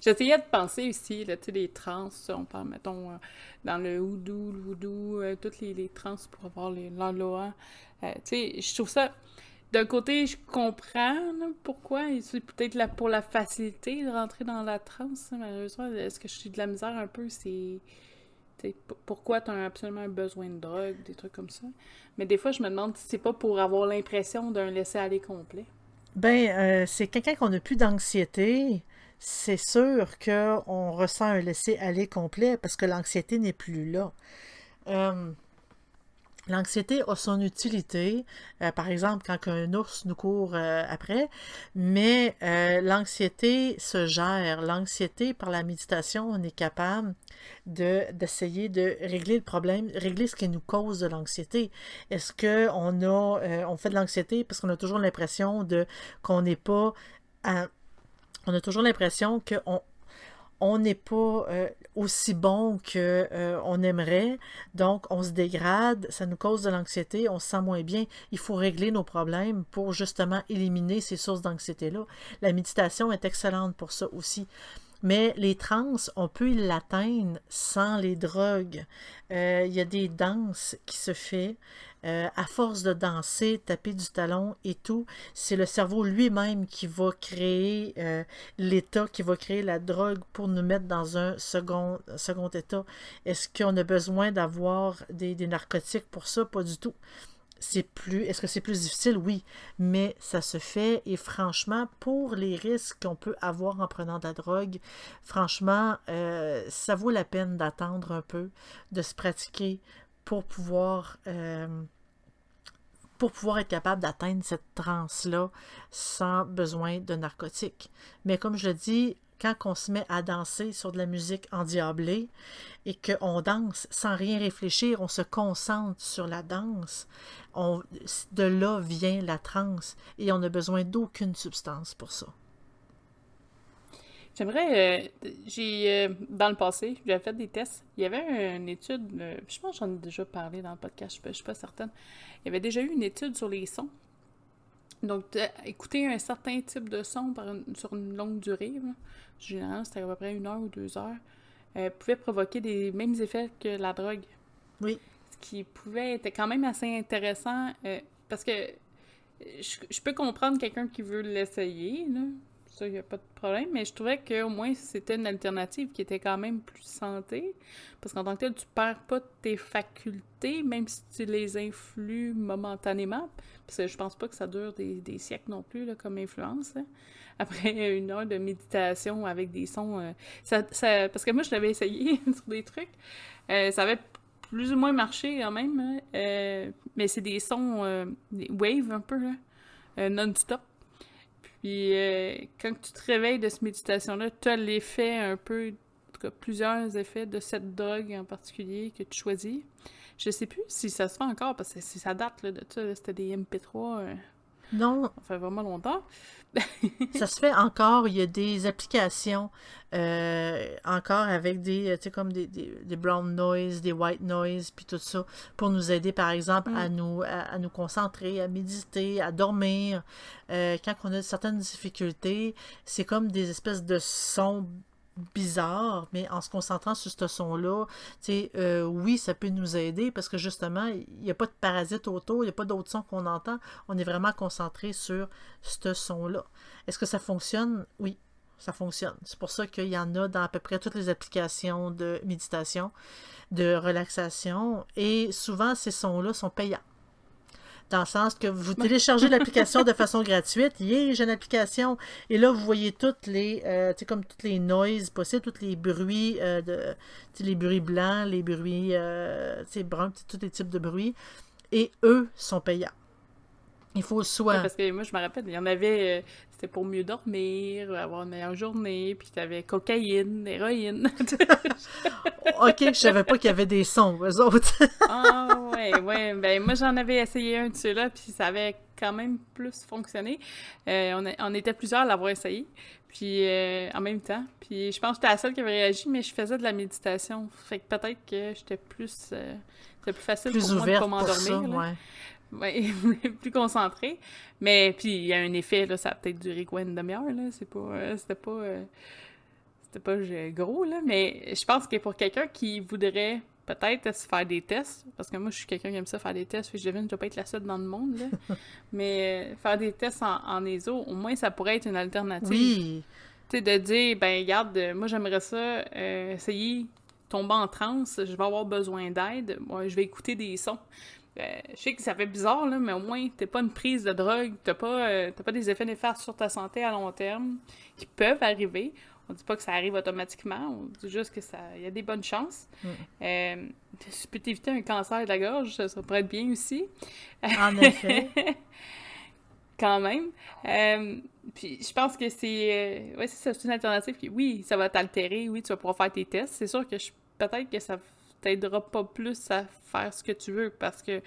J'essayais de penser aussi, tu sais, les trans, on parle, mettons, euh, dans le houdou, le voodoo, euh, toutes les, trans pour avoir les l'aloa. tu sais, je trouve ça... D'un côté, je comprends pourquoi, c'est peut-être pour la facilité de rentrer dans la transe, malheureusement. Est-ce que je suis de la misère un peu, c'est pourquoi tu as absolument besoin de drogue, des trucs comme ça? Mais des fois, je me demande si c'est pas pour avoir l'impression d'un laisser-aller complet. Ben, euh, c'est quelqu'un qu'on n'a plus d'anxiété. C'est sûr qu'on ressent un laisser-aller complet parce que l'anxiété n'est plus là. Euh, L'anxiété a son utilité, euh, par exemple quand un ours nous court euh, après, mais euh, l'anxiété se gère. L'anxiété, par la méditation, on est capable d'essayer de, régler le problème, régler ce qui nous cause de l'anxiété. Est-ce qu'on a, on fait de l'anxiété parce qu'on a toujours l'impression de qu'on n'est pas, on a toujours l'impression qu'on on n'est pas aussi bon qu'on euh, on aimerait, donc on se dégrade, ça nous cause de l'anxiété, on se sent moins bien. Il faut régler nos problèmes pour justement éliminer ces sources d'anxiété-là. La méditation est excellente pour ça aussi. Mais les trans, on peut l'atteindre sans les drogues. Euh, il y a des danses qui se font euh, à force de danser, taper du talon et tout. C'est le cerveau lui-même qui va créer euh, l'état, qui va créer la drogue pour nous mettre dans un second, état. Est-ce qu'on a besoin d'avoir des narcotiques pour ça? Pas du tout c'est plus. Est-ce que c'est plus difficile? Oui, mais ça se fait et franchement, pour les risques qu'on peut avoir en prenant de la drogue, franchement, euh, ça vaut la peine d'attendre un peu, de se pratiquer pour pouvoir. Pour pouvoir être capable d'atteindre cette transe-là sans besoin de narcotiques. Mais comme je dis, quand on se met à danser sur de la musique endiablée et qu'on danse sans rien réfléchir, on se concentre sur la danse, on, de là vient la transe et on n'a besoin d'aucune substance pour ça. J'aimerais, euh, j'ai, euh, dans le passé, j'avais fait des tests. Il y avait une étude, euh, je pense que j'en ai déjà parlé dans le podcast, je ne suis pas certaine. Il y avait déjà eu une étude sur les sons. Donc, écouter un certain type de son sur une longue durée, généralement c'était à peu près une heure ou deux heures, euh, pouvait provoquer des mêmes effets que la drogue. Oui. Ce qui pouvait être quand même assez intéressant euh, parce que je, peux comprendre quelqu'un qui veut l'essayer, là. Ça, il n'y a pas de problème, mais je trouvais qu'au moins c'était une alternative qui était quand même plus santé. Parce qu'en tant que tel, tu perds pas tes facultés, même si tu les influes momentanément. Parce que je pense pas que ça dure des, siècles non plus, là, comme influence. Hein après une heure de méditation avec des sons. Euh, ça, parce que moi, je l'avais essayé sur des trucs. Euh, ça avait plus ou moins marché quand même. Hein. Euh, mais c'est des sons, des waves un peu, non-stop. Puis quand tu te réveilles de cette méditation-là, tu as l'effet un peu, en tout cas plusieurs effets de cette drogue en particulier que tu choisis. Je sais plus si ça se fait encore parce que ça date de ça, c'était des MP3. Non. Ça fait vraiment longtemps. ça se fait encore. Il y a des applications euh, encore avec des, tu sais, comme des, des, brown noise, des white noise, puis tout ça, pour nous aider, par exemple, à, mm. nous, à, nous concentrer, à méditer, à dormir. Euh, quand on a certaines difficultés, c'est comme des espèces de sons bizarre, mais en se concentrant sur ce son-là, euh, oui, ça peut nous aider parce que justement, il n'y a pas de parasites autour, il n'y a pas d'autres sons qu'on entend. On est vraiment concentré sur ce son-là. Est-ce que ça fonctionne? Oui, ça fonctionne. C'est pour ça qu'il y en a dans à peu près toutes les applications de méditation, de relaxation, et souvent ces sons-là sont payants dans le sens que vous téléchargez l'application de façon gratuite. Yeah, j'ai une application. Et là, vous voyez toutes les, euh, tu sais, comme toutes les noises possibles, tous les bruits, euh, de, les bruits blancs, les bruits, euh, tu sais, bruns, tous les types de bruits. Et eux sont payants. Il faut soit. parce que moi, je me rappelle, il y en avait, euh, c'était pour mieux dormir, avoir une meilleure journée, puis avais cocaïne, héroïne. ok, je savais pas qu'il y avait des sons, eux autres. ah, ouais, ouais. Ben, moi, j'en avais essayé un de ceux-là, puis ça avait quand même plus fonctionné. Euh, on, on, était plusieurs à l'avoir essayé, puis euh, en même temps. Puis je pense que j'étais la seule qui avait réagi, mais je faisais de la méditation. Fait que peut-être que j'étais plus. c'était plus facile pour moi de pas m'endormir. Ouais, plus concentré. Mais puis il y a un effet, là, ça a peut-être duré quoi une demi-heure, là? C'est pas. euh, c'était pas. euh, c'était pas euh, gros, là. Mais je pense que pour quelqu'un qui voudrait peut-être se faire des tests, parce que moi je suis quelqu'un qui aime ça faire des tests, puis je devine, je dois pas être la seule dans le monde, là. mais faire des tests en, en ESO, au moins ça pourrait être une alternative. Oui, Tu sais, de dire, ben, regarde, moi, j'aimerais ça essayer tomber en transe, je vais avoir besoin d'aide, moi, je vais écouter des sons. Euh, je sais que ça fait bizarre, là, mais au moins, t'as pas une prise de drogue, t'as pas, euh, pas des effets néfastes sur ta santé à long terme qui peuvent arriver. On dit pas que ça arrive automatiquement, on dit juste que ça, y a des bonnes chances. Mm. Euh, je peux t'éviter un cancer de la gorge, ça, ça pourrait être bien aussi en effet. quand même. Euh, puis je pense que c'est ouais, c'est une alternative qui oui, ça va t'altérer, oui, tu vas pouvoir faire tes tests. C'est sûr que je- peut-être que ça t'aidera pas plus à faire ce que tu veux parce que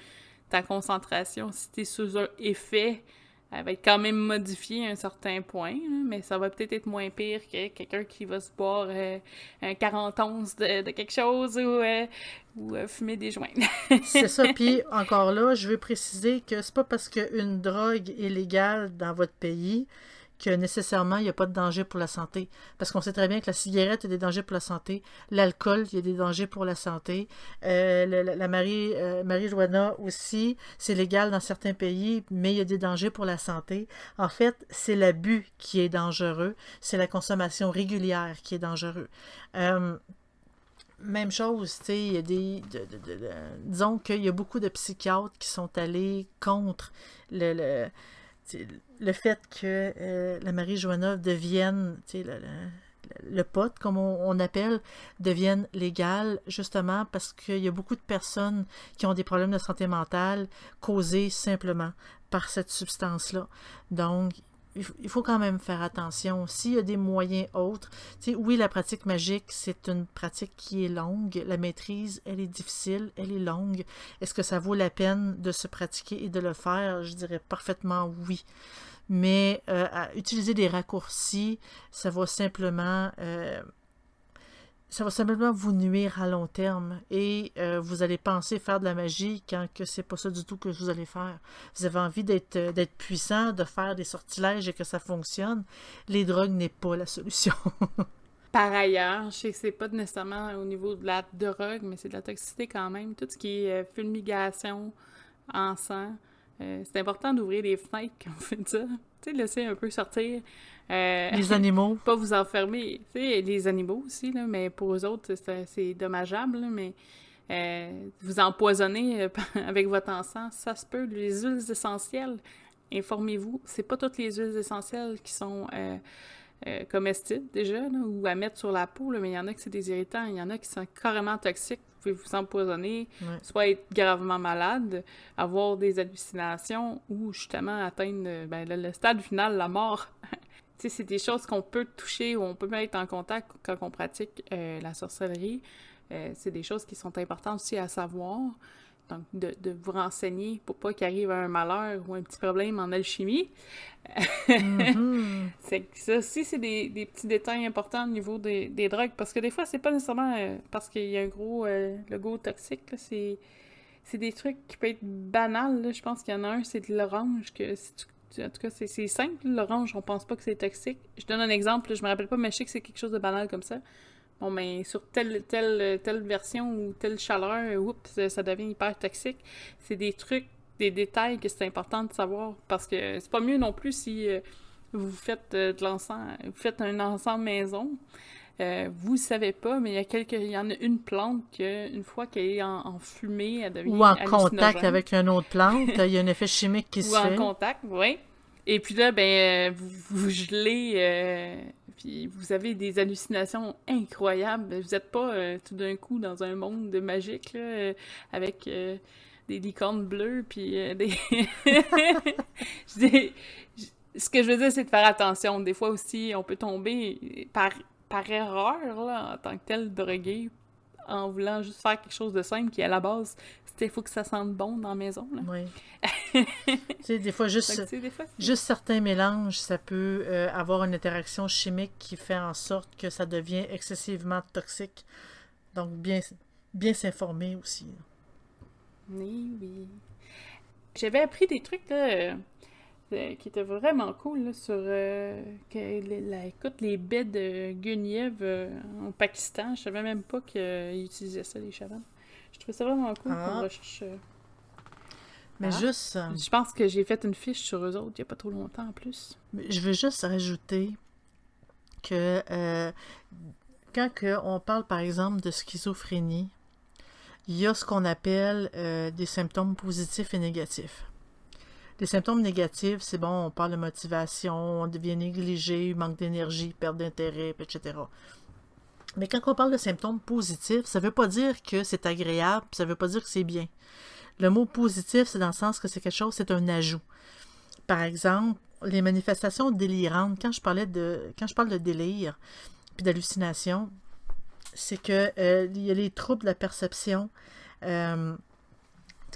ta concentration, si tu es sous un effet, elle va être quand même modifiée à un certain point, mais ça va peut-être être moins pire que quelqu'un qui va se boire euh, un 40 onces de, quelque chose ou, euh, euh, fumer des joints. C'est ça. Puis encore là, je veux préciser que c'est pas parce qu'une drogue est légale dans votre pays que nécessairement il n'y a pas de danger pour la santé. Parce qu'on sait très bien que la cigarette, il y a des dangers pour la santé. L'alcool, il y a des dangers pour la santé. Euh, la, la Marie, euh, marijuana aussi, c'est légal dans certains pays, mais il y a des dangers pour la santé. En fait, c'est l'abus qui est dangereux. C'est la consommation régulière qui est dangereux. Euh, même chose, tu sais, il y a des. de- de- de- de- disons qu'il y a beaucoup de psychiatres qui sont allés contre le, le fait que euh, la marijuana devienne, tu sais, le, le- le pot, comme on appelle, devienne légal, justement parce qu'il y a beaucoup de personnes qui ont des problèmes de santé mentale causés simplement par cette substance-là. Donc, il faut quand même faire attention. S'il y a des moyens autres, tu sais, oui, la pratique magique, c'est une pratique qui est longue. La maîtrise, elle est difficile, elle est longue. Est-ce que ça vaut la peine de se pratiquer et de le faire? Je dirais parfaitement oui. Mais euh, utiliser des raccourcis, ça va simplement euh, ça va simplement vous nuire à long terme et euh, vous allez penser faire de la magie quand que c'est pas ça du tout que vous allez faire. Vous avez envie d'être euh, puissant, de faire des sortilèges et que ça fonctionne. Les drogues n'est pas la solution. Par ailleurs, je sais que c'est pas nécessairement au niveau de la drogue, mais c'est de la toxicité quand même. Tout ce qui est euh, fulmigation, encens, euh, c'est important d'ouvrir les fenêtres quand on fait ça. Tu sais, laisser un peu sortir. Euh, Les animaux, pas vous enfermer. Tu sais, les animaux aussi, là, mais pour eux autres, c'est dommageable, là, mais euh, vous empoisonner euh, avec votre encens, ça se peut. Les huiles essentielles, informez-vous, c'est pas toutes les huiles essentielles qui sont euh, comestibles déjà, là, ou à mettre sur la peau, là, mais il y en a qui c'est des irritants, il y en a qui sont carrément toxiques, vous pouvez vous empoisonner, Ouais. soit être gravement malade, avoir des hallucinations, ou justement atteindre ben, le, le stade final, la mort. C'est des choses qu'on peut toucher ou on peut mettre en contact quand on pratique euh, la sorcellerie. Euh, c'est des choses qui sont importantes aussi à savoir. Donc, de, de vous renseigner pour pas qu'il arrive un malheur ou un petit problème en alchimie. C'est que ça aussi, c'est des, des petits détails importants au niveau des, des drogues. Parce que des fois, c'est pas nécessairement euh, parce qu'il y a un gros euh, logo toxique. C'est des trucs qui peuvent être banals. là. Je pense qu'il y en a un, c'est de l'orange. que si tu- tu- En tout cas, c'est simple. L'orange, on pense pas que c'est toxique. Je donne un exemple. Je me rappelle pas, mais je sais que c'est quelque chose de banal comme ça. Bon, mais sur telle, telle, telle version ou telle chaleur, oups, ça, devient hyper toxique. C'est des trucs, des détails que c'est important de savoir parce que c'est pas mieux non plus si euh, vous faites euh, de vous faites un encens maison. Euh, vous ne savez pas, mais il y a quelques, il y en a une plante que une fois qu'elle est en, en fumée, elle devient Ou en contact avec une autre plante, il y a un effet chimique qui ou se en fait. contact, oui. Et puis là, ben, euh, vous, vous gelez, euh, puis vous avez des hallucinations incroyables. Vous n'êtes pas tout d'un coup dans un monde de magique, là, avec des licornes bleues, puis euh, des... Je dis- je- Ce que je veux dire, c'est de faire attention. Des fois aussi, on peut tomber par, par erreur, là, en tant que tel, drogué, en voulant juste faire quelque chose de simple qui, à la base, c'était il faut que ça sente bon dans la maison. Là. Oui. tu sais, des fois, juste, des fois, juste certains mélanges, ça peut euh, avoir une interaction chimique qui fait en sorte que ça devient excessivement toxique. Donc, bien, bien s'informer aussi. Oui, oui. j'avais appris des trucs là, euh, qui étaient vraiment cool là, sur euh, que, les- la- écoute, les baies de guenièvre euh, au Pakistan. Je savais même pas qu'ils utilisaient ça, les chamans. Je trouvais ça vraiment cool Ah. comme recherche. Mais Ah. juste, Je pense que j'ai fait une fiche sur eux autres il y a pas trop longtemps en plus. je veux juste rajouter que euh, quand que on parle par exemple de schizophrénie, il y a ce qu'on appelle euh, des symptômes positifs et négatifs. Les symptômes négatifs, c'est bon, on parle de motivation, on devient négligé, manque d'énergie, perte d'intérêt, etc. Mais quand on parle de symptômes positifs, ça ne veut pas dire que c'est agréable, ça ne veut pas dire que c'est bien. Le mot positif, c'est dans le sens que c'est quelque chose, c'est un ajout. Par exemple, les manifestations délirantes, quand je parlais de quand je parle de délire puis d'hallucination, c'est que euh, il y a les troubles de la perception euh,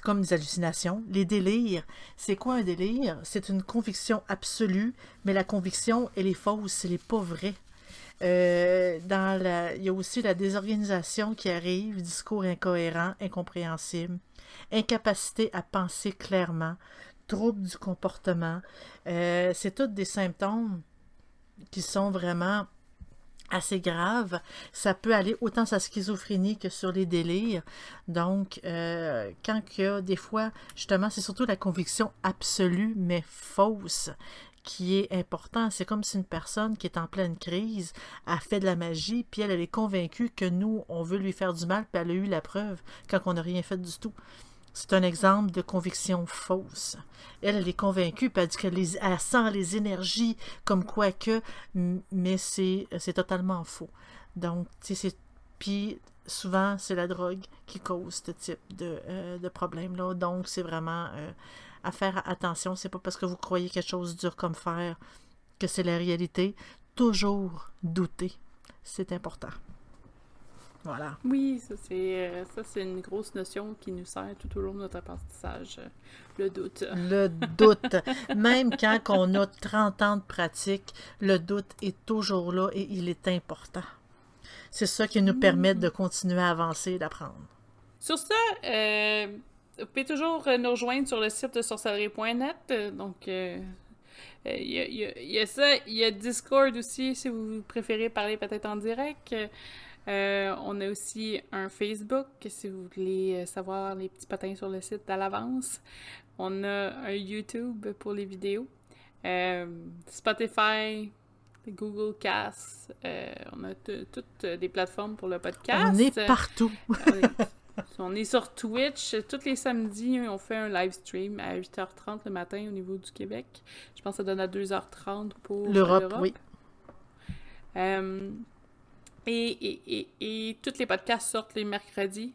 comme des hallucinations. Les délires, c'est quoi un délire? C'est une conviction absolue, mais la conviction, elle est fausse, elle n'est pas vraie. Euh, dans la, il y a aussi la désorganisation qui arrive, discours incohérent, incompréhensible, incapacité à penser clairement, troubles du comportement. Euh, c'est tous des symptômes qui sont vraiment assez graves. Ça peut aller autant sur la schizophrénie que sur les délires. Donc, euh, quand il y a des fois, justement, c'est surtout la conviction absolue mais fausse qui est important. C'est comme si une personne qui est en pleine crise a fait de la magie, puis elle, elle est convaincue que nous, on veut lui faire du mal, puis elle a eu la preuve quand on n'a rien fait du tout. C'est un exemple de conviction fausse. Elle, elle est convaincue, puis elle dit qu'elle sent les énergies comme quoi que, mais c'est totalement faux. Donc, c'est... Puis, souvent, c'est la drogue qui cause ce type de, euh, problème-là. Donc, c'est vraiment euh, à faire attention. C'est pas parce que vous croyez quelque chose dur comme fer que c'est la réalité. Toujours douter. C'est important. Voilà. Oui, ça c'est euh, ça c'est une grosse notion qui nous sert tout au long de notre apprentissage, euh, le doute. Le doute. Même quand on a 30 ans de pratique, le doute est toujours là et il est important. C'est ça qui nous permet de continuer à avancer et d'apprendre. Sur ça, euh, vous pouvez toujours euh, nous rejoindre sur le site de sorcellerie.net. donc, euh, euh, y, y il y a ça. Il y a Discord aussi, si vous préférez parler peut-être en direct. Euh, on a aussi un Facebook, si vous voulez euh, savoir les petits patins sur le site à l'avance. On a un YouTube pour les vidéos. Euh, Spotify, Google Cast. euh, on a toutes des plateformes pour le podcast. On est partout. On est- On est sur Twitch. Tous les samedis, on fait un live stream à 8h30 le matin au niveau du Québec. Je pense que ça donne à 2h30 pour L'Europe, oui. Et, et, et, et tous les podcasts sortent les mercredis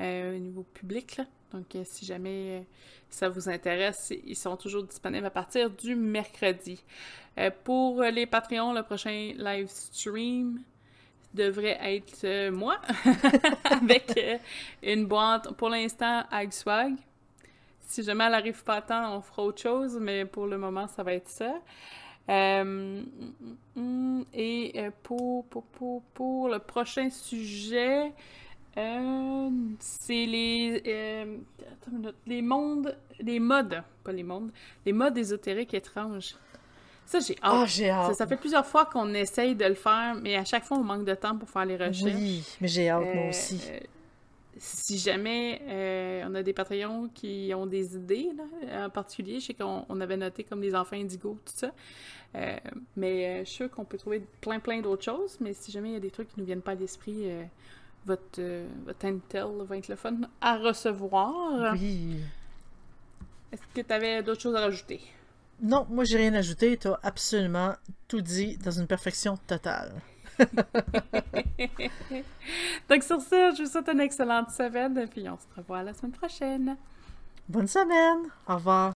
euh, au niveau public. Donc, euh, si jamais euh, ça vous intéresse, ils sont toujours disponibles à partir du mercredi. Pour les Patreons, le prochain live stream devrait être moi avec une boîte pour l'instant Agswag. Si jamais elle n'arrive pas à temps, on fera autre chose, mais pour le moment, ça va être ça. Euh, mm, mm, et euh, pour, pour, pour, pour le prochain sujet, euh, c'est les, euh, minute, les mondes, les modes, pas les mondes, les modes ésotériques étranges. Ça, j'ai hâte. Ah, j'ai hâte. Ça, ça fait plusieurs fois qu'on essaye de le faire, mais à chaque fois, on manque de temps pour faire les recherches. Oui, mais j'ai hâte, moi aussi. Si jamais euh, on a des Patreons qui ont des idées, là, en particulier, je sais qu'on on avait noté comme les enfants indigos, tout ça. Euh, mais euh, je suis sûre qu'on peut trouver plein, plein d'autres choses. Mais si jamais il y a des trucs qui nous viennent pas à l'esprit, votre, votre Intel va être le fun à recevoir. Oui. Est-ce que tu avais d'autres choses à rajouter? Non, moi, j'ai rien ajouté. Tu as absolument tout dit dans une perfection totale. Donc sur ça, je vous souhaite une excellente semaine, puis on se revoit la semaine prochaine. Bonne semaine. Au revoir.